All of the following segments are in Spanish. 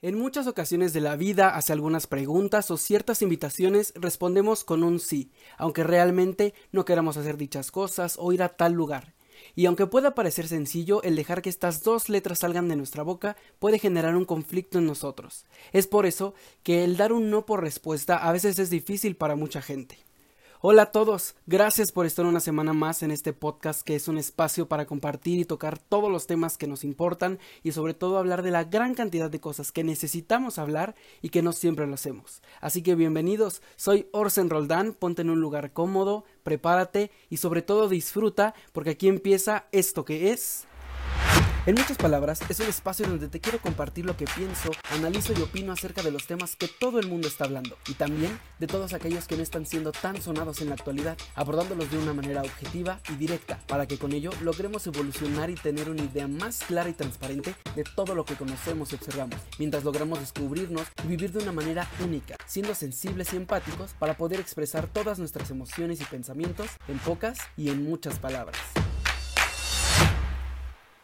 En muchas ocasiones de la vida, hacia algunas preguntas o ciertas invitaciones, respondemos con un sí, aunque realmente no queramos hacer dichas cosas o ir a tal lugar. Y aunque pueda parecer sencillo, el dejar que estas dos letras salgan de nuestra boca puede generar un conflicto en nosotros. Es por eso que el dar un no por respuesta a veces es difícil para mucha gente. Hola a todos, gracias por estar una semana más en este podcast que es un espacio para compartir y tocar todos los temas que nos importan y sobre todo hablar de la gran cantidad de cosas que necesitamos hablar y que no siempre lo hacemos. Así que bienvenidos, soy Orsen Roldán, ponte en un lugar cómodo, prepárate y sobre todo disfruta porque aquí empieza esto que es... En muchas palabras, es un espacio donde te quiero compartir lo que pienso, analizo y opino acerca de los temas que todo el mundo está hablando y también de todos aquellos que no están siendo tan sonados en la actualidad, abordándolos de una manera objetiva y directa para que con ello logremos evolucionar y tener una idea más clara y transparente de todo lo que conocemos y observamos, mientras logramos descubrirnos y vivir de una manera única, siendo sensibles y empáticos para poder expresar todas nuestras emociones y pensamientos en pocas y en muchas palabras.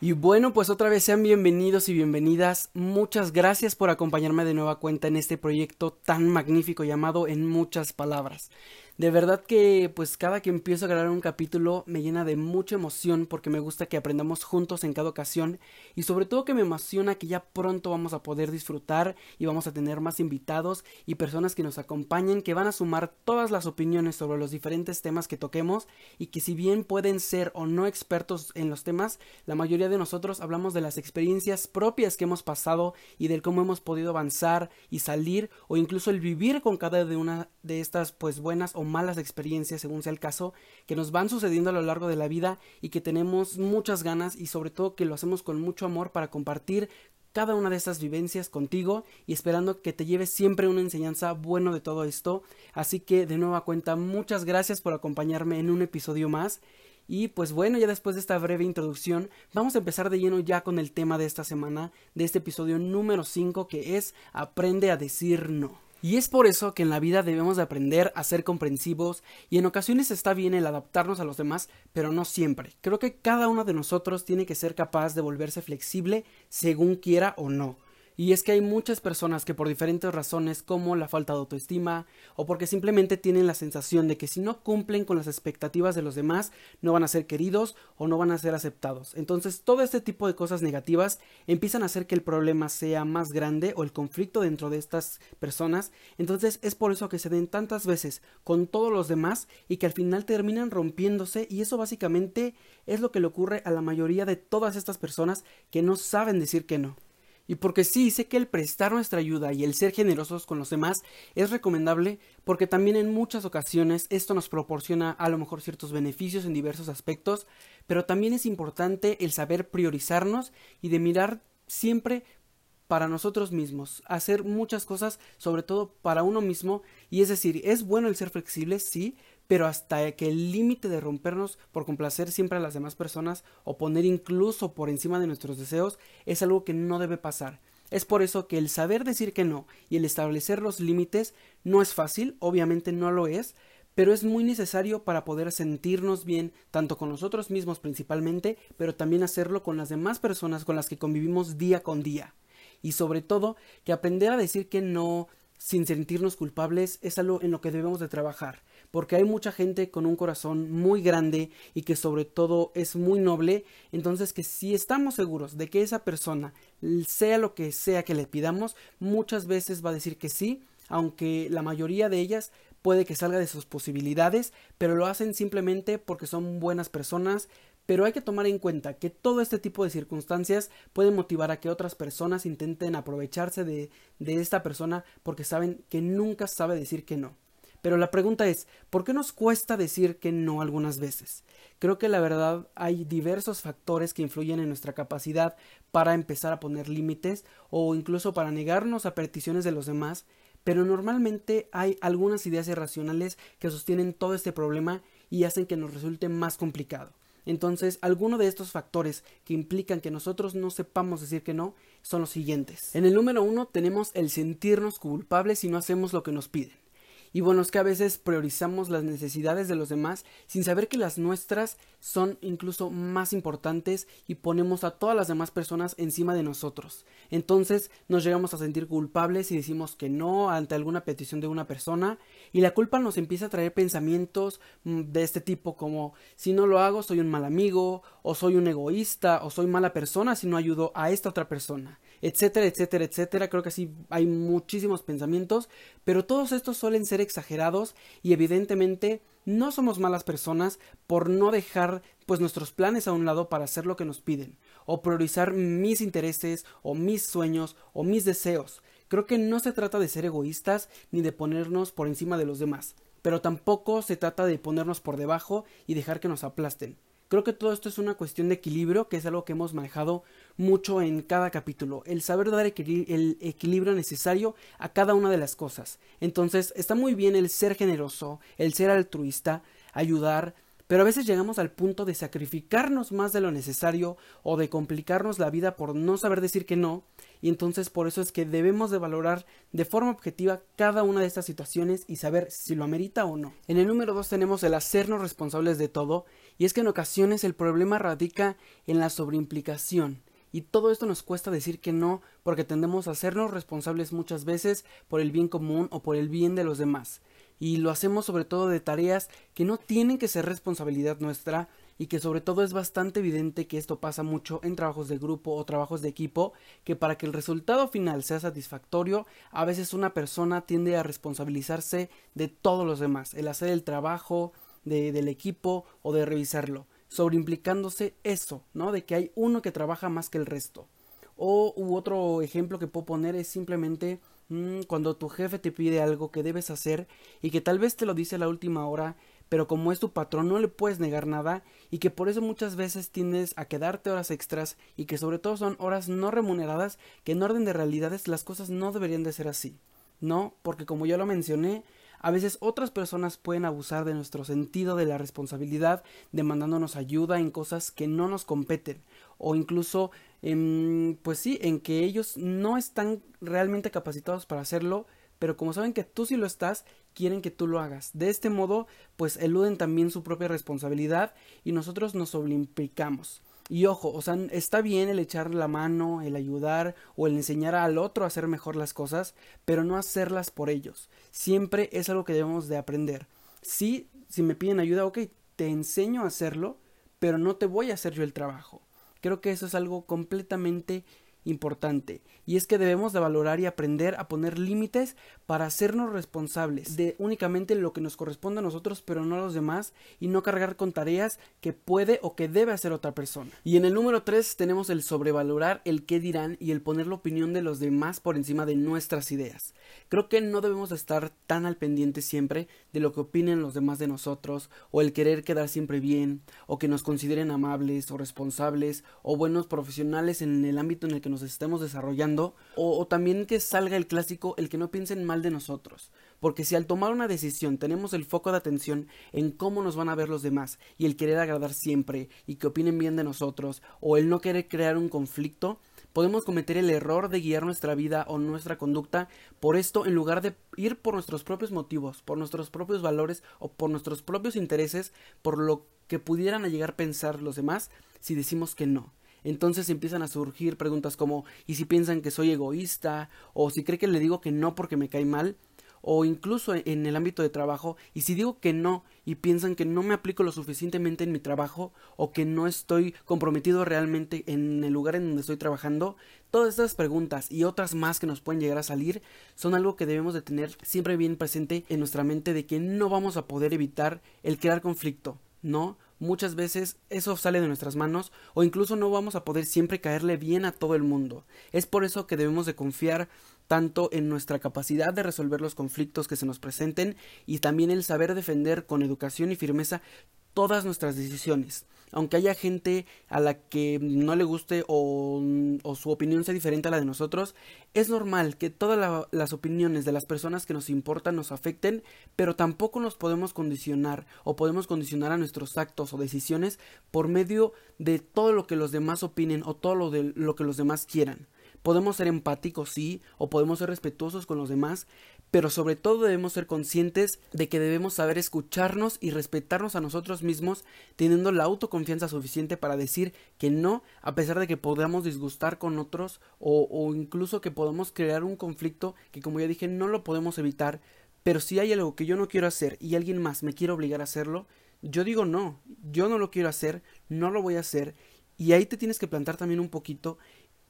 Y bueno, pues otra vez sean bienvenidos y bienvenidas. Muchas gracias por acompañarme de nueva cuenta en este proyecto tan magnífico llamado En muchas palabras. De verdad que pues cada que empiezo a grabar un capítulo me llena de mucha emoción porque me gusta que aprendamos juntos en cada ocasión y sobre todo que me emociona que ya pronto vamos a poder disfrutar y vamos a tener más invitados y personas que nos acompañen que van a sumar todas las opiniones sobre los diferentes temas que toquemos y que si bien pueden ser o no expertos en los temas, la mayoría de nosotros hablamos de las experiencias propias que hemos pasado y del cómo hemos podido avanzar y salir o incluso el vivir con cada de una de estas pues buenas o malas experiencias, según sea el caso, que nos van sucediendo a lo largo de la vida y que tenemos muchas ganas y sobre todo que lo hacemos con mucho amor para compartir cada una de estas vivencias contigo y esperando que te lleves siempre una enseñanza bueno de todo esto. Así que de nueva cuenta, muchas gracias por acompañarme en un episodio más. Y pues bueno, ya después de esta breve introducción, vamos a empezar de lleno ya con el tema de esta semana, de este episodio número 5 que es Aprende a decir no. Y es por eso que en la vida debemos de aprender a ser comprensivos y en ocasiones está bien el adaptarnos a los demás, pero no siempre. Creo que cada uno de nosotros tiene que ser capaz de volverse flexible según quiera o no. Y es que hay muchas personas que por diferentes razones como la falta de autoestima o porque simplemente tienen la sensación de que si no cumplen con las expectativas de los demás no van a ser queridos o no van a ser aceptados. Entonces todo este tipo de cosas negativas empiezan a hacer que el problema sea más grande o el conflicto dentro de estas personas. Entonces es por eso que se den tantas veces con todos los demás y que al final terminan rompiéndose y eso básicamente es lo que le ocurre a la mayoría de todas estas personas que no saben decir que no. Y porque sí, sé que el prestar nuestra ayuda y el ser generosos con los demás es recomendable porque también en muchas ocasiones esto nos proporciona a lo mejor ciertos beneficios en diversos aspectos, pero también es importante el saber priorizarnos y de mirar siempre para nosotros mismos, hacer muchas cosas sobre todo para uno mismo. Y es decir, es bueno el ser flexible, sí, pero hasta que el límite de rompernos por complacer siempre a las demás personas o poner incluso por encima de nuestros deseos es algo que no debe pasar. Es por eso que el saber decir que no y el establecer los límites no es fácil, obviamente no lo es, pero es muy necesario para poder sentirnos bien tanto con nosotros mismos principalmente, pero también hacerlo con las demás personas con las que convivimos día con día. Y sobre todo, que aprender a decir que no sin sentirnos culpables es algo en lo que debemos de trabajar porque hay mucha gente con un corazón muy grande y que sobre todo es muy noble, entonces que si estamos seguros de que esa persona, sea lo que sea que le pidamos, muchas veces va a decir que sí, aunque la mayoría de ellas puede que salga de sus posibilidades, pero lo hacen simplemente porque son buenas personas, pero hay que tomar en cuenta que todo este tipo de circunstancias pueden motivar a que otras personas intenten aprovecharse de, de esta persona porque saben que nunca sabe decir que no. Pero la pregunta es, ¿por qué nos cuesta decir que no algunas veces? Creo que la verdad hay diversos factores que influyen en nuestra capacidad para empezar a poner límites o incluso para negarnos a peticiones de los demás, pero normalmente hay algunas ideas irracionales que sostienen todo este problema y hacen que nos resulte más complicado. Entonces, algunos de estos factores que implican que nosotros no sepamos decir que no son los siguientes. En el número uno tenemos el sentirnos culpables si no hacemos lo que nos piden. Y bueno, es que a veces priorizamos las necesidades de los demás sin saber que las nuestras son incluso más importantes y ponemos a todas las demás personas encima de nosotros. Entonces nos llegamos a sentir culpables y decimos que no ante alguna petición de una persona y la culpa nos empieza a traer pensamientos mm, de este tipo como si no lo hago soy un mal amigo o soy un egoísta o soy mala persona si no ayudo a esta otra persona etcétera, etcétera, etcétera. Creo que así hay muchísimos pensamientos, pero todos estos suelen ser exagerados y evidentemente no somos malas personas por no dejar pues nuestros planes a un lado para hacer lo que nos piden o priorizar mis intereses o mis sueños o mis deseos. Creo que no se trata de ser egoístas ni de ponernos por encima de los demás, pero tampoco se trata de ponernos por debajo y dejar que nos aplasten. Creo que todo esto es una cuestión de equilibrio, que es algo que hemos manejado mucho en cada capítulo, el saber dar el equilibrio necesario a cada una de las cosas. Entonces, está muy bien el ser generoso, el ser altruista, ayudar, pero a veces llegamos al punto de sacrificarnos más de lo necesario o de complicarnos la vida por no saber decir que no, y entonces por eso es que debemos de valorar de forma objetiva cada una de estas situaciones y saber si lo amerita o no. En el número 2 tenemos el hacernos responsables de todo, y es que en ocasiones el problema radica en la sobreimplicación. Y todo esto nos cuesta decir que no porque tendemos a hacernos responsables muchas veces por el bien común o por el bien de los demás. Y lo hacemos sobre todo de tareas que no tienen que ser responsabilidad nuestra y que sobre todo es bastante evidente que esto pasa mucho en trabajos de grupo o trabajos de equipo, que para que el resultado final sea satisfactorio, a veces una persona tiende a responsabilizarse de todos los demás, el hacer el trabajo, del equipo o de revisarlo, sobreimplicándose eso, ¿no? De que hay uno que trabaja más que el resto. O u otro ejemplo que puedo poner es simplemente mm, cuando tu jefe te pide algo que debes hacer y que tal vez te lo dice a la última hora, pero como es tu patrón no le puedes negar nada y que por eso muchas veces tienes a quedarte horas extras y que sobre todo son horas no remuneradas que en orden de realidades las cosas no deberían de ser así. No, porque como ya lo mencioné, a veces otras personas pueden abusar de nuestro sentido de la responsabilidad demandándonos ayuda en cosas que no nos competen o incluso en, pues sí, en que ellos no están realmente capacitados para hacerlo, pero como saben que tú sí lo estás, quieren que tú lo hagas. De este modo, pues eluden también su propia responsabilidad y nosotros nos sobreimplicamos. Y ojo, o sea, está bien el echar la mano, el ayudar o el enseñar al otro a hacer mejor las cosas, pero no hacerlas por ellos. Siempre es algo que debemos de aprender. Sí, si me piden ayuda, ok, te enseño a hacerlo, pero no te voy a hacer yo el trabajo. Creo que eso es algo completamente importante y es que debemos de valorar y aprender a poner límites para hacernos responsables de únicamente lo que nos corresponde a nosotros pero no a los demás y no cargar con tareas que puede o que debe hacer otra persona. Y en el número 3 tenemos el sobrevalorar el qué dirán y el poner la opinión de los demás por encima de nuestras ideas. Creo que no debemos estar tan al pendiente siempre de lo que opinen los demás de nosotros o el querer quedar siempre bien o que nos consideren amables o responsables o buenos profesionales en el ámbito en el que nos estemos desarrollando o, también que salga el clásico el que no piensen mal de nosotros porque si al tomar una decisión tenemos el foco de atención en cómo nos van a ver los demás y el querer agradar siempre y que opinen bien de nosotros o el no querer crear un conflicto podemos cometer el error de guiar nuestra vida o nuestra conducta por esto en lugar de ir por nuestros propios motivos, por nuestros propios valores o por nuestros propios intereses, por lo que pudieran llegar a pensar los demás si decimos que no. Entonces empiezan a surgir preguntas como ¿y si piensan que soy egoísta? o si cree que le digo que no porque me cae mal, o incluso en el ámbito de trabajo, y si digo que no y piensan que no me aplico lo suficientemente en mi trabajo o que no estoy comprometido realmente en el lugar en donde estoy trabajando, todas estas preguntas y otras más que nos pueden llegar a salir son algo que debemos de tener siempre bien presente en nuestra mente de que no vamos a poder evitar el crear conflicto, ¿no? Muchas veces eso sale de nuestras manos o incluso no vamos a poder siempre caerle bien a todo el mundo. Es por eso que debemos de confiar tanto en nuestra capacidad de resolver los conflictos que se nos presenten y también el saber defender con educación y firmeza todas nuestras decisiones. Aunque haya gente a la que no le guste o, su opinión sea diferente a la de nosotros, es normal que todas las opiniones de las personas que nos importan nos afecten, pero tampoco nos podemos condicionar o podemos condicionar a nuestros actos o decisiones por medio de todo lo que los demás opinen o todo lo, de, lo que los demás quieran. Podemos ser empáticos, sí, o podemos ser respetuosos con los demás, pero sobre todo debemos ser conscientes de que debemos saber escucharnos y respetarnos a nosotros mismos, teniendo la autoconfianza suficiente para decir que no, a pesar de que podamos disgustar con otros o, incluso que podamos crear un conflicto que como ya dije no lo podemos evitar, pero si hay algo que yo no quiero hacer y alguien más me quiere obligar a hacerlo, yo digo no, yo no lo quiero hacer, no lo voy a hacer. Y ahí te tienes que plantar también un poquito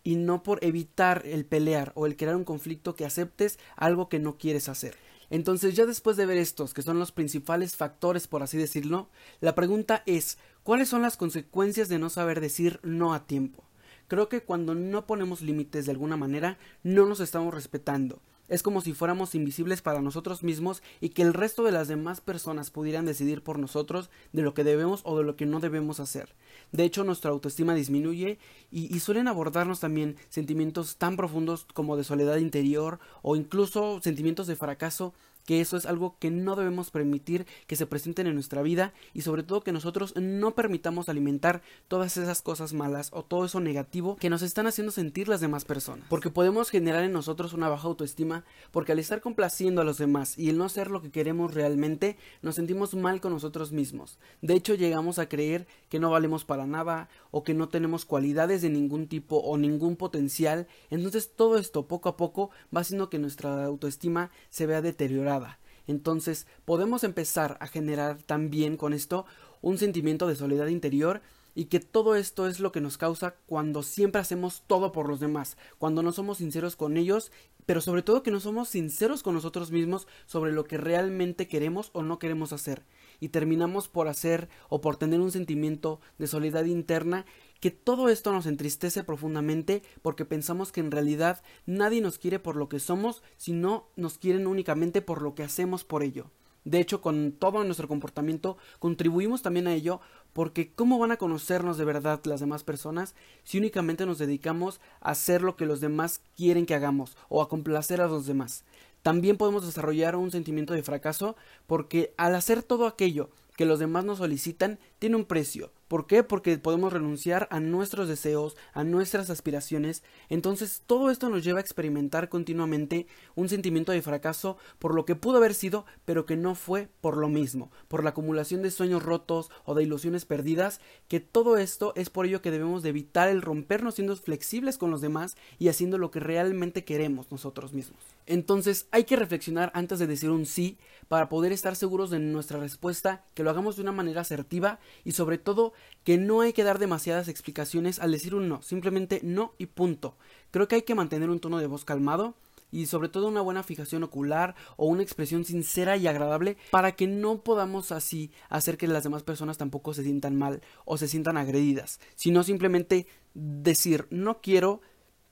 y no por evitar el pelear o el crear un conflicto que aceptes algo que no quieres hacer. Entonces ya después de ver estos, que son los principales factores por así decirlo, la pregunta es ¿cuáles son las consecuencias de no saber decir no a tiempo? Creo que cuando no ponemos límites de alguna manera, no nos estamos respetando. Es como si fuéramos invisibles para nosotros mismos y que el resto de las demás personas pudieran decidir por nosotros de lo que debemos o de lo que no debemos hacer. De hecho, nuestra autoestima disminuye y, suelen abordarnos también sentimientos tan profundos como de soledad interior o incluso sentimientos de fracaso que eso es algo que no debemos permitir que se presenten en nuestra vida y sobre todo que nosotros no permitamos alimentar todas esas cosas malas o todo eso negativo que nos están haciendo sentir las demás personas. Porque podemos generar en nosotros una baja autoestima porque al estar complaciendo a los demás y el no hacer lo que queremos realmente nos sentimos mal con nosotros mismos. De hecho llegamos a creer que no valemos para nada o que no tenemos cualidades de ningún tipo o ningún potencial. Entonces todo esto poco a poco va haciendo que nuestra autoestima se vea deteriorada entonces podemos empezar a generar también con esto un sentimiento de soledad interior y que todo esto es lo que nos causa cuando siempre hacemos todo por los demás, cuando no somos sinceros con ellos, pero sobre todo que no somos sinceros con nosotros mismos sobre lo que realmente queremos o no queremos hacer y terminamos por hacer o por tener un sentimiento de soledad interna que todo esto nos entristece profundamente porque pensamos que en realidad nadie nos quiere por lo que somos, sino nos quieren únicamente por lo que hacemos por ello. De hecho, con todo nuestro comportamiento contribuimos también a ello porque ¿cómo van a conocernos de verdad las demás personas si únicamente nos dedicamos a hacer lo que los demás quieren que hagamos o a complacer a los demás? También podemos desarrollar un sentimiento de fracaso porque al hacer todo aquello que los demás nos solicitan tiene un precio. ¿Por qué? Porque podemos renunciar a nuestros deseos, a nuestras aspiraciones. Entonces todo esto nos lleva a experimentar continuamente un sentimiento de fracaso por lo que pudo haber sido, pero que no fue por lo mismo, por la acumulación de sueños rotos o de ilusiones perdidas, que todo esto es por ello que debemos de evitar el rompernos siendo flexibles con los demás y haciendo lo que realmente queremos nosotros mismos. Entonces hay que reflexionar antes de decir un sí para poder estar seguros de nuestra respuesta, que lo hagamos de una manera asertiva y sobre todo que no hay que dar demasiadas explicaciones al decir un no, simplemente no y punto. Creo que hay que mantener un tono de voz calmado y sobre todo una buena fijación ocular o una expresión sincera y agradable para que no podamos así hacer que las demás personas tampoco se sientan mal o se sientan agredidas, sino simplemente decir no quiero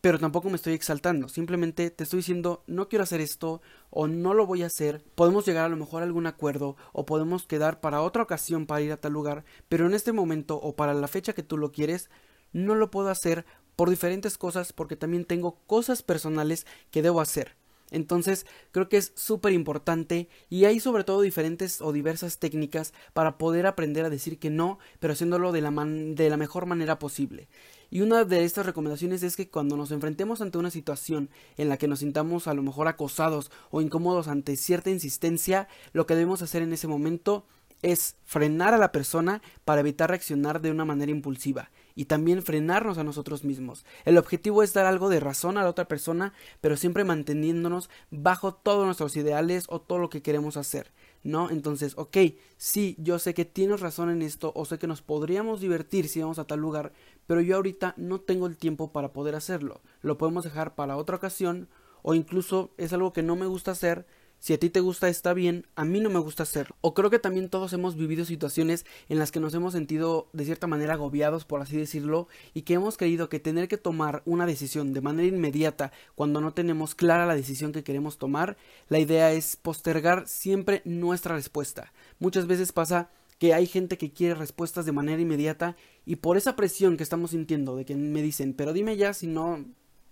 pero tampoco me estoy exaltando, simplemente te estoy diciendo no quiero hacer esto o no lo voy a hacer, podemos llegar a lo mejor a algún acuerdo o podemos quedar para otra ocasión para ir a tal lugar, pero en este momento o para la fecha que tú lo quieres, no lo puedo hacer por diferentes cosas porque también tengo cosas personales que debo hacer. Entonces creo que es súper importante y hay sobre todo diferentes o diversas técnicas para poder aprender a decir que no, pero haciéndolo de la, de la mejor manera posible. Y una de estas recomendaciones es que cuando nos enfrentemos ante una situación en la que nos sintamos a lo mejor acosados o incómodos ante cierta insistencia, lo que debemos hacer en ese momento es frenar a la persona para evitar reaccionar de una manera impulsiva y también frenarnos a nosotros mismos. El objetivo es dar algo de razón a la otra persona, pero siempre manteniéndonos bajo todos nuestros ideales o todo lo que queremos hacer. ¿No? Entonces, ok, sí, yo sé que tienes razón en esto, o sé que nos podríamos divertir si vamos a tal lugar, pero yo ahorita no tengo el tiempo para poder hacerlo. Lo podemos dejar para otra ocasión, o incluso es algo que no me gusta hacer, si a ti te gusta está bien, a mí no me gusta hacerlo. O creo que también todos hemos vivido situaciones en las que nos hemos sentido de cierta manera agobiados, por así decirlo, y que hemos creído que tener que tomar una decisión de manera inmediata cuando no tenemos clara la decisión que queremos tomar, la idea es postergar siempre nuestra respuesta. Muchas veces pasa que hay gente que quiere respuestas de manera inmediata y por esa presión que estamos sintiendo de que me dicen, pero dime ya si no,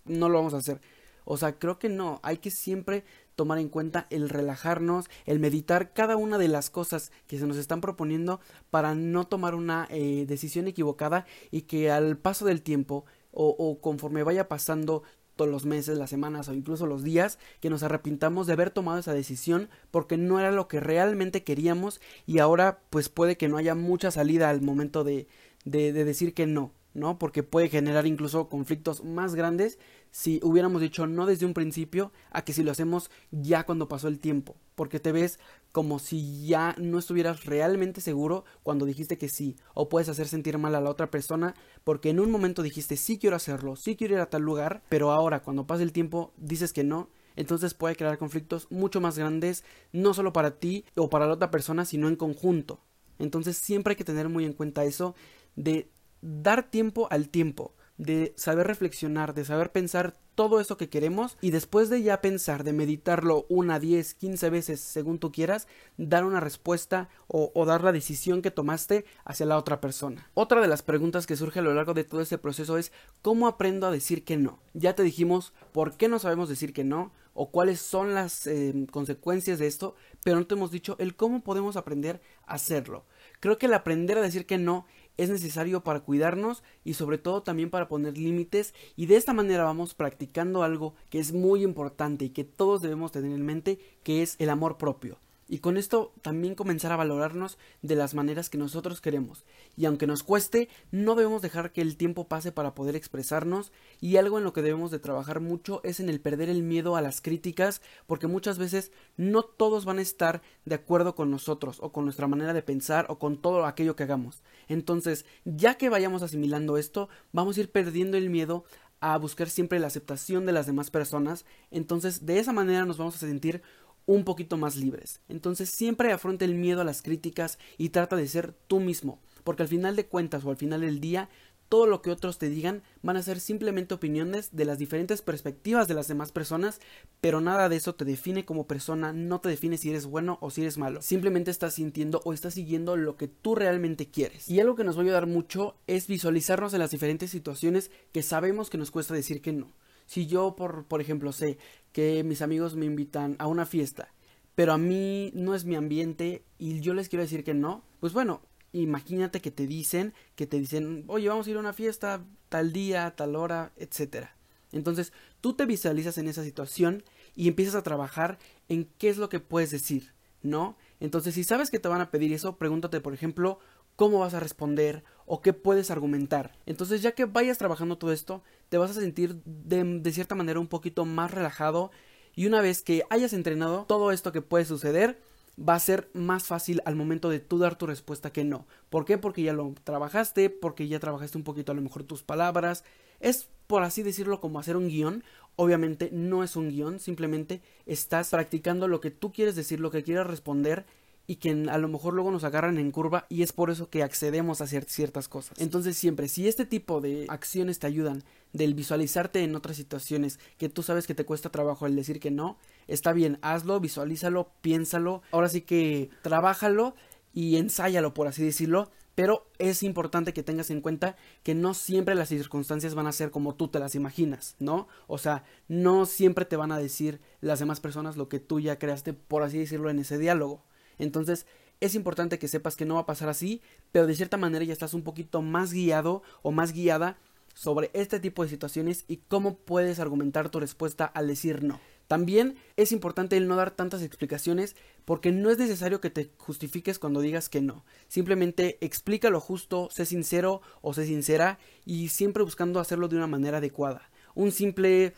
no lo vamos a hacer. O sea, creo que no, hay que siempre tomar en cuenta el relajarnos, el meditar cada una de las cosas que se nos están proponiendo para no tomar una eh, decisión equivocada y que al paso del tiempo o, o, conforme vaya pasando todos los meses, las semanas o incluso los días que nos arrepintamos de haber tomado esa decisión porque no era lo que realmente queríamos y ahora pues puede que no haya mucha salida al momento de, de, de decir que no, ¿no? Porque puede generar incluso conflictos más grandes si hubiéramos dicho no desde un principio a que si lo hacemos ya cuando pasó el tiempo, porque te ves como si ya no estuvieras realmente seguro cuando dijiste que sí, o puedes hacer sentir mal a la otra persona porque en un momento dijiste sí quiero hacerlo, sí quiero ir a tal lugar, pero ahora cuando pasa el tiempo dices que no, entonces puede crear conflictos mucho más grandes, no solo para ti o para la otra persona, sino en conjunto. Entonces siempre hay que tener muy en cuenta eso de dar tiempo al tiempo de saber reflexionar, de saber pensar todo eso que queremos y después de ya pensar, de meditarlo una, 10, 15 veces según tú quieras, dar una respuesta o, dar la decisión que tomaste hacia la otra persona. Otra de las preguntas que surge a lo largo de todo este proceso es ¿cómo aprendo a decir que no? Ya te dijimos por qué no sabemos decir que no o cuáles son las eh, consecuencias de esto, pero no te hemos dicho el cómo podemos aprender a hacerlo. Creo que el aprender a decir que no es necesario para cuidarnos y sobre todo también para poner límites. Y de esta manera vamos practicando algo que es muy importante y que todos debemos tener en mente que es el amor propio y con esto también comenzar a valorarnos de las maneras que nosotros queremos. Y aunque nos cueste, no debemos dejar que el tiempo pase para poder expresarnos y algo en lo que debemos de trabajar mucho es en el perder el miedo a las críticas porque muchas veces no todos van a estar de acuerdo con nosotros o con nuestra manera de pensar o con todo aquello que hagamos. Entonces, ya que vayamos asimilando esto, vamos a ir perdiendo el miedo a buscar siempre la aceptación de las demás personas, entonces de esa manera nos vamos a sentir un poquito más libres. Entonces siempre afronta el miedo a las críticas y trata de ser tú mismo, porque al final de cuentas o al final del día todo lo que otros te digan van a ser simplemente opiniones de las diferentes perspectivas de las demás personas, pero nada de eso te define como persona, no te define si eres bueno o si eres malo. Simplemente estás sintiendo o estás siguiendo lo que tú realmente quieres. Y algo que nos va a ayudar mucho es visualizarnos en las diferentes situaciones que sabemos que nos cuesta decir que no. Si yo, por, por ejemplo, sé que mis amigos me invitan a una fiesta, pero a mí no es mi ambiente y yo les quiero decir que no, pues bueno, imagínate que te dicen, que te dicen, oye, vamos a ir a una fiesta tal día, tal hora, etcétera. Entonces, tú te visualizas en esa situación y empiezas a trabajar en qué es lo que puedes decir, ¿no? Entonces, si sabes que te van a pedir eso, pregúntate, por ejemplo, cómo vas a responder o qué puedes argumentar. Entonces ya que vayas trabajando todo esto, te vas a sentir de, cierta manera un poquito más relajado y una vez que hayas entrenado todo esto que puede suceder, va a ser más fácil al momento de tú dar tu respuesta que no. ¿Por qué? Porque ya lo trabajaste, porque ya trabajaste un poquito a lo mejor tus palabras. Es, por así decirlo, como hacer un guion. Obviamente no es un guion, simplemente estás practicando lo que tú quieres decir, lo que quieres responder y que a lo mejor luego nos agarran en curva y es por eso que accedemos a ciertas cosas. Entonces siempre, si este tipo de acciones te ayudan del visualizarte en otras situaciones que tú sabes que te cuesta trabajo el decir que no, está bien, hazlo, visualízalo, piénsalo, ahora sí que trabájalo y ensáyalo por así decirlo, pero es importante que tengas en cuenta que no siempre las circunstancias van a ser como tú te las imaginas, ¿no? O sea, no siempre te van a decir las demás personas lo que tú ya creaste, por así decirlo, en ese diálogo. Entonces, es importante que sepas que no va a pasar así, pero de cierta manera ya estás un poquito más guiado o más guiada sobre este tipo de situaciones y cómo puedes argumentar tu respuesta al decir no. También es importante el no dar tantas explicaciones porque no es necesario que te justifiques cuando digas que no. Simplemente explica lo justo, sé sincero o sé sincera y siempre buscando hacerlo de una manera adecuada. Un simple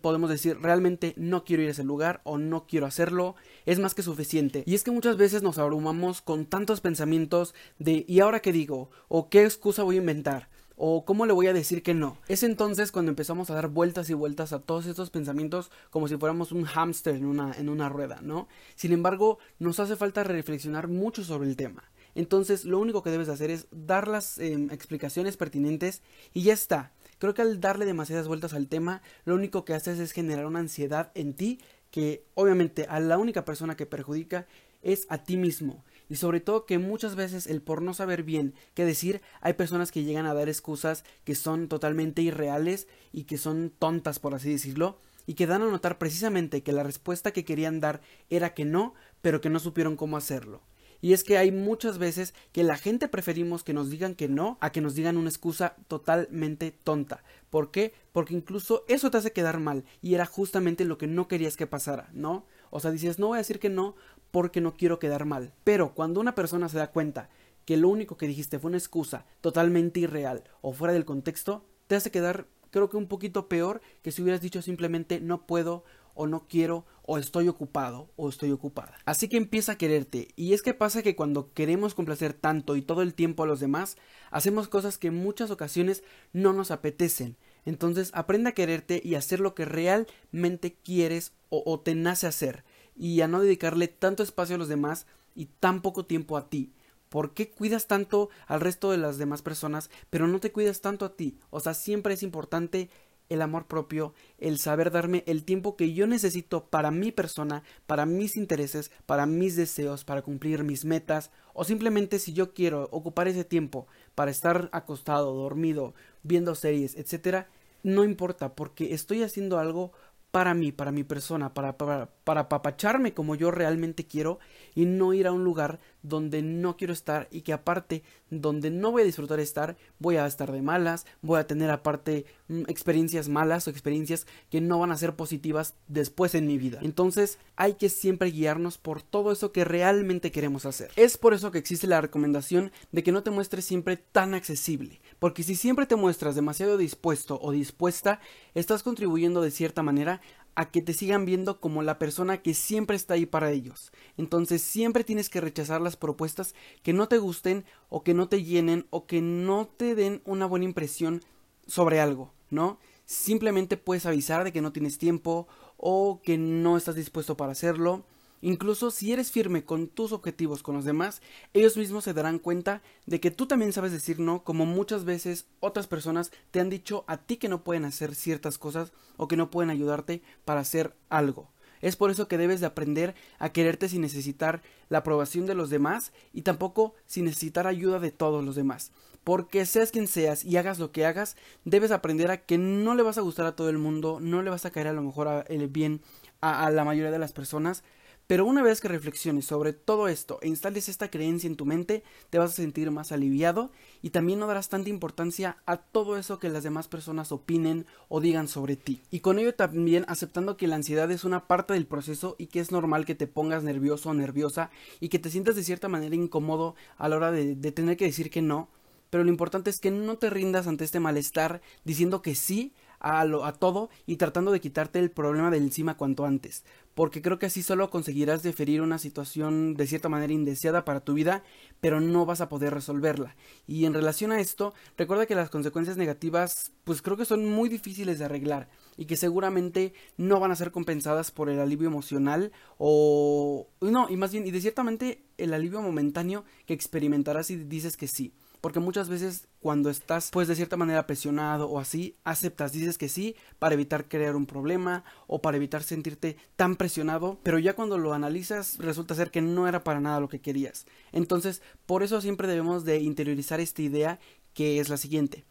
podemos decir realmente no quiero ir a ese lugar o no quiero hacerlo, es más que suficiente. Y es que muchas veces nos abrumamos con tantos pensamientos de ¿y ahora qué digo? ¿o qué excusa voy a inventar? ¿O cómo le voy a decir que no? Es entonces cuando empezamos a dar vueltas y vueltas a todos estos pensamientos como si fuéramos un hámster en una, en una rueda, ¿no? Sin embargo, nos hace falta reflexionar mucho sobre el tema. Entonces, lo único que debes hacer es dar las em, explicaciones pertinentes y ya está. Creo que al darle demasiadas vueltas al tema, lo único que haces es generar una ansiedad en ti que obviamente a la única persona que perjudica es a ti mismo. Y sobre todo que muchas veces el por no saber bien qué decir, hay personas que llegan a dar excusas que son totalmente irreales y que son tontas, por así decirlo, y que dan a notar precisamente que la respuesta que querían dar era que no, pero que no supieron cómo hacerlo. Y es que hay muchas veces que la gente preferimos que nos digan que no a que nos digan una excusa totalmente tonta. ¿Por qué? Porque incluso eso te hace quedar mal y era justamente lo que no querías que pasara, ¿no? O sea, dices, no voy a decir que no porque no quiero quedar mal. Pero cuando una persona se da cuenta que lo único que dijiste fue una excusa totalmente irreal o fuera del contexto, te hace quedar creo que un poquito peor que si hubieras dicho simplemente no puedo o no quiero o estoy ocupado o estoy ocupada. Así que empieza a quererte. Y es que pasa que cuando queremos complacer tanto y todo el tiempo a los demás, hacemos cosas que en muchas ocasiones no nos apetecen. Entonces aprende a quererte y hacer lo que realmente quieres o, o te nace hacer. Y a no dedicarle tanto espacio a los demás y tan poco tiempo a ti. ¿Por qué cuidas tanto al resto de las demás personas, pero no te cuidas tanto a ti? O sea, siempre es importante el amor propio, el saber darme el tiempo que yo necesito para mi persona, para mis intereses, para mis deseos, para cumplir mis metas, o simplemente si yo quiero ocupar ese tiempo para estar acostado, dormido, viendo series, etcétera, no importa, porque estoy haciendo algo para mí, para mi persona, para, para, para apapacharme como yo realmente quiero y no ir a un lugar donde no quiero estar y que aparte donde no voy a disfrutar estar, voy a estar de malas, voy a tener aparte mm, experiencias malas o experiencias que no van a ser positivas después en mi vida. Entonces hay que siempre guiarnos por todo eso que realmente queremos hacer. Es por eso que existe la recomendación de que no te muestres siempre tan accesible, porque si siempre te muestras demasiado dispuesto o dispuesta, estás contribuyendo de cierta manera a que te sigan viendo como la persona que siempre está ahí para ellos. Entonces siempre tienes que rechazar las propuestas que no te gusten o que no te llenen o que no te den una buena impresión sobre algo, ¿no? Simplemente puedes avisar de que no tienes tiempo o que no estás dispuesto para hacerlo Incluso si eres firme con tus objetivos con los demás, ellos mismos se darán cuenta de que tú también sabes decir no, como muchas veces otras personas te han dicho a ti que no pueden hacer ciertas cosas o que no pueden ayudarte para hacer algo. Es por eso que debes de aprender a quererte sin necesitar la aprobación de los demás y tampoco sin necesitar ayuda de todos los demás. Porque seas quien seas y hagas lo que hagas, debes aprender a que no le vas a gustar a todo el mundo, no le vas a caer a lo mejor el bien a, a la mayoría de las personas, pero una vez que reflexiones sobre todo esto e instales esta creencia en tu mente, te vas a sentir más aliviado y también no darás tanta importancia a todo eso que las demás personas opinen o digan sobre ti. Y con ello también aceptando que la ansiedad es una parte del proceso y que es normal que te pongas nervioso o nerviosa y que te sientas de cierta manera incómodo a la hora de, de tener que decir que no. Pero lo importante es que no te rindas ante este malestar diciendo que sí a, lo, a todo y tratando de quitarte el problema de encima cuanto antes, porque creo que así solo conseguirás deferir una situación de cierta manera indeseada para tu vida, pero no vas a poder resolverla. Y en relación a esto, recuerda que las consecuencias negativas, pues creo que son muy difíciles de arreglar y que seguramente no van a ser compensadas por el alivio emocional o no, y más bien y de ciertamente el alivio momentáneo que experimentarás si dices que sí. Porque muchas veces cuando estás pues de cierta manera presionado o así, aceptas, dices que sí para evitar crear un problema o para evitar sentirte tan presionado, pero ya cuando lo analizas resulta ser que no era para nada lo que querías. Entonces, por eso siempre debemos de interiorizar esta idea que es la siguiente.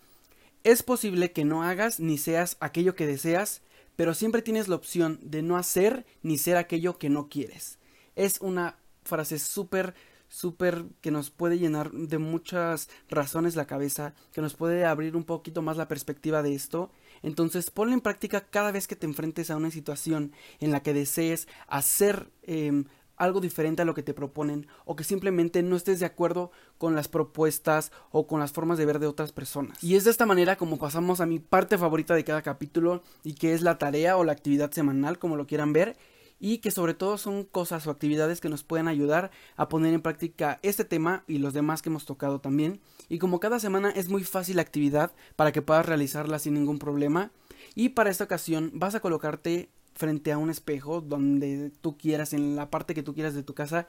Es posible que no hagas ni seas aquello que deseas, pero siempre tienes la opción de no hacer ni ser aquello que no quieres. Es una frase súper súper que nos puede llenar de muchas razones la cabeza, que nos puede abrir un poquito más la perspectiva de esto. Entonces ponlo en práctica cada vez que te enfrentes a una situación en la que desees hacer em, algo diferente a lo que te proponen o que simplemente no estés de acuerdo con las propuestas o con las formas de ver de otras personas. Y es de esta manera como pasamos a mi parte favorita de cada capítulo y que es la tarea o la actividad semanal como lo quieran ver y que sobre todo son cosas o actividades que nos pueden ayudar a poner en práctica este tema y los demás que hemos tocado también. Y como cada semana es muy fácil la actividad para que puedas realizarla sin ningún problema. Y para esta ocasión vas a colocarte frente a un espejo donde tú quieras, en la parte que tú quieras de tu casa.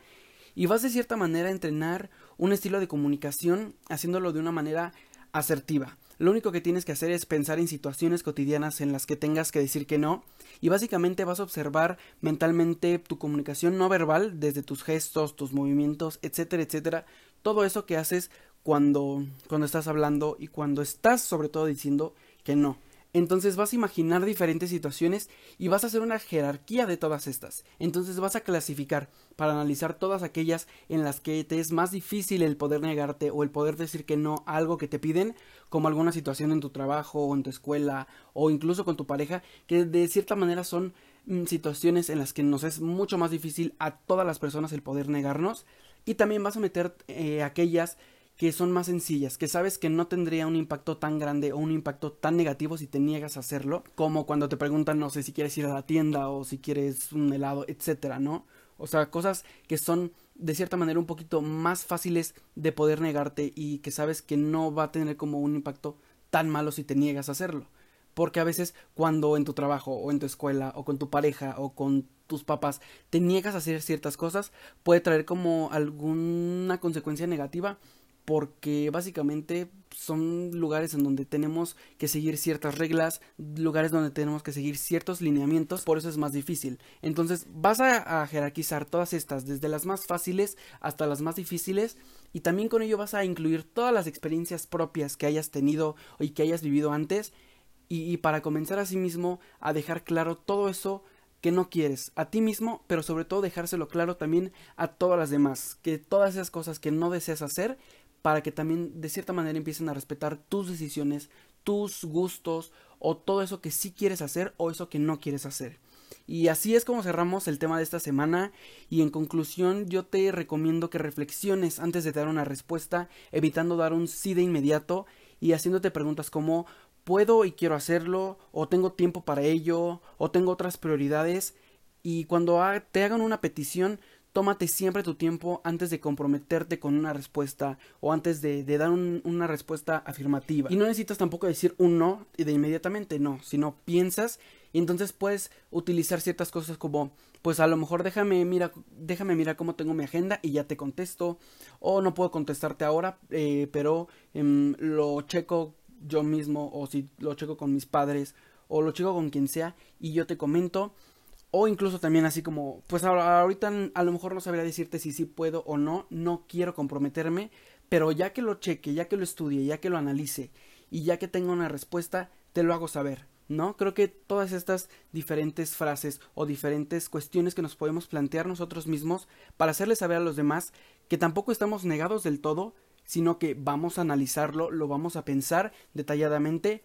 Y vas de cierta manera a entrenar un estilo de comunicación haciéndolo de una manera asertiva. Lo único que tienes que hacer es pensar en situaciones cotidianas en las que tengas que decir que no y básicamente vas a observar mentalmente tu comunicación no verbal desde tus gestos, tus movimientos, etcétera, etcétera, todo eso que haces cuando cuando estás hablando y cuando estás sobre todo diciendo que no. Entonces vas a imaginar diferentes situaciones y vas a hacer una jerarquía de todas estas. Entonces vas a clasificar para analizar todas aquellas en las que te es más difícil el poder negarte o el poder decir que no a algo que te piden, como alguna situación en tu trabajo o en tu escuela o incluso con tu pareja, que de cierta manera son mm, situaciones en las que nos es mucho más difícil a todas las personas el poder negarnos. Y también vas a meter eh, aquellas que son más sencillas, que sabes que no tendría un impacto tan grande o un impacto tan negativo si te niegas a hacerlo, como cuando te preguntan, no sé, si quieres ir a la tienda o si quieres un helado, etcétera, ¿no? O sea, cosas que son de cierta manera un poquito más fáciles de poder negarte y que sabes que no va a tener como un impacto tan malo si te niegas a hacerlo. Porque a veces cuando en tu trabajo o en tu escuela o con tu pareja o con tus papás te niegas a hacer ciertas cosas, puede traer como alguna consecuencia negativa porque básicamente son lugares en donde tenemos que seguir ciertas reglas, lugares donde tenemos que seguir ciertos lineamientos, por eso es más difícil. Entonces vas a, jerarquizar todas estas, desde las más fáciles hasta las más difíciles, y también con ello vas a incluir todas las experiencias propias que hayas tenido y que hayas vivido antes, y, y para comenzar a sí mismo a dejar claro todo eso que no quieres a ti mismo, pero sobre todo dejárselo claro también a todas las demás, que todas esas cosas que no deseas hacer, para que también de cierta manera empiecen a respetar tus decisiones, tus gustos o todo eso que sí quieres hacer o eso que no quieres hacer. Y así es como cerramos el tema de esta semana y en conclusión yo te recomiendo que reflexiones antes de dar una respuesta, evitando dar un sí de inmediato y haciéndote preguntas como ¿puedo y quiero hacerlo? ¿o tengo tiempo para ello? ¿o tengo otras prioridades? Y cuando te hagan una petición, tómate siempre tu tiempo antes de comprometerte con una respuesta o antes de, dar una respuesta afirmativa. Y no necesitas tampoco decir un no de inmediatamente, no, sino piensas y entonces puedes utilizar ciertas cosas como pues a lo mejor déjame mira déjame mirar cómo tengo mi agenda y ya te contesto o no puedo contestarte ahora eh, pero em, lo checo yo mismo o si lo checo con mis padres o lo checo con quien sea y yo te comento o incluso también así como, pues ahorita a lo mejor no sabría decirte si sí puedo o no, no quiero comprometerme, pero ya que lo cheque, ya que lo estudie, ya que lo analice y ya que tenga una respuesta, te lo hago saber, ¿no? Creo que todas estas diferentes frases o diferentes cuestiones que nos podemos plantear nosotros mismos para hacerles saber a los demás que tampoco estamos negados del todo, sino que vamos a analizarlo, lo vamos a pensar detalladamente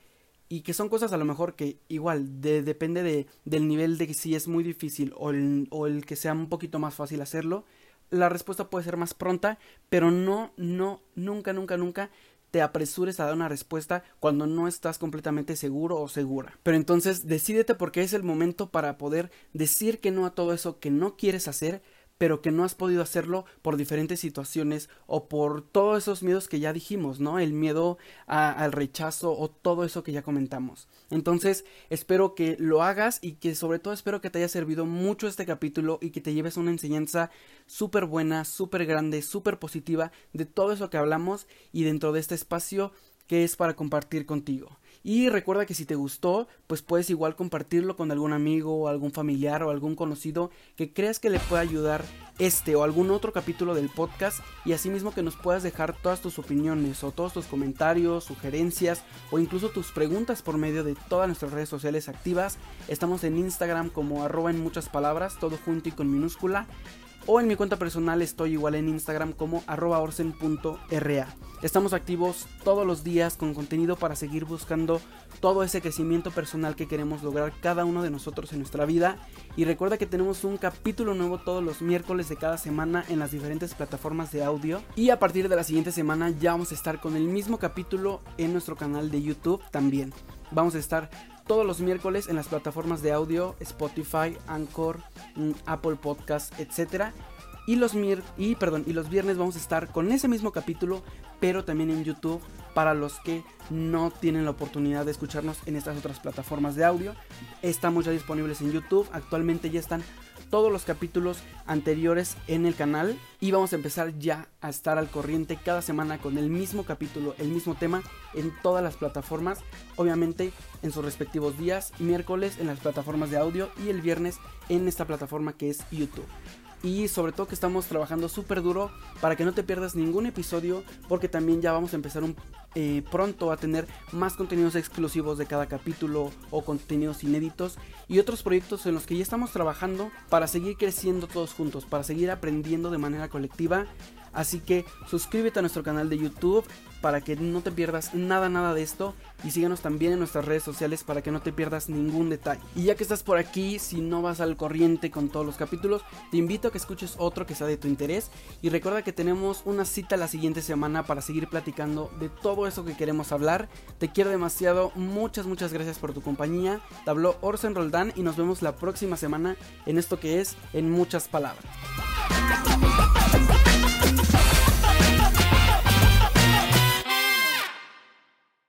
y que son cosas a lo mejor que igual depende de, del nivel de si es muy difícil o el, o el que sea un poquito más fácil hacerlo, la respuesta puede ser más pronta, pero no, no, nunca, nunca, nunca te apresures a dar una respuesta cuando no estás completamente seguro o segura. Pero entonces decídete porque es el momento para poder decir que no a todo eso que no quieres hacer, pero que no has podido hacerlo por diferentes situaciones o por todos esos miedos que ya dijimos, ¿no? El miedo al rechazo o todo eso que ya comentamos. Entonces, espero que lo hagas y que sobre todo espero que te haya servido mucho este capítulo y que te lleves una enseñanza súper buena, súper grande, súper positiva de todo eso que hablamos y dentro de este espacio que es para compartir contigo. Y recuerda que si te gustó, pues puedes igual compartirlo con algún amigo o algún familiar o algún conocido que creas que le pueda ayudar este o algún otro capítulo del podcast y asimismo que nos puedas dejar todas tus opiniones o todos tus comentarios, sugerencias o incluso tus preguntas por medio de todas nuestras redes sociales activas. Estamos en Instagram como arroba en muchas palabras, todo junto y con minúscula o en mi cuenta personal estoy igual en Instagram como orsen.ra. Estamos activos todos los días con contenido para seguir buscando todo ese crecimiento personal que queremos lograr cada uno de nosotros en nuestra vida. Y recuerda que tenemos un capítulo nuevo todos los miércoles de cada semana en las diferentes plataformas de audio. Y a partir de la siguiente semana ya vamos a estar con el mismo capítulo en nuestro canal de YouTube también. Vamos a estar todos los miércoles en las plataformas de audio Spotify, Anchor, mm, Apple Podcast, etc. Y los, y, perdón, y los viernes vamos a estar con ese mismo capítulo, pero también en YouTube para los que no tienen la oportunidad de escucharnos en estas otras plataformas de audio. Estamos ya disponibles en YouTube, actualmente ya están todos los capítulos anteriores en el canal y vamos a empezar ya a estar al corriente cada semana con el mismo capítulo, el mismo tema en todas las plataformas, obviamente en sus respectivos días, miércoles en las plataformas de audio y el viernes en esta plataforma que es YouTube y sobre todo que estamos trabajando súper duro para que no te pierdas ningún episodio porque también ya vamos a empezar eh, pronto a tener más contenidos exclusivos de cada capítulo o contenidos inéditos y otros proyectos en los que ya estamos trabajando para seguir creciendo todos juntos, para seguir aprendiendo de manera colectiva Así que suscríbete a nuestro canal de YouTube para que no te pierdas nada, nada de esto. Y síguenos también en nuestras redes sociales para que no te pierdas ningún detalle. Y ya que estás por aquí, si no vas al corriente con todos los capítulos, te invito a que escuches otro que sea de tu interés. Y recuerda que tenemos una cita la siguiente semana para seguir platicando de todo eso que queremos hablar. Te quiero demasiado, muchas, muchas gracias por tu compañía. Te habló Orson Roldán y nos vemos la próxima semana en esto que es En Muchas Palabras.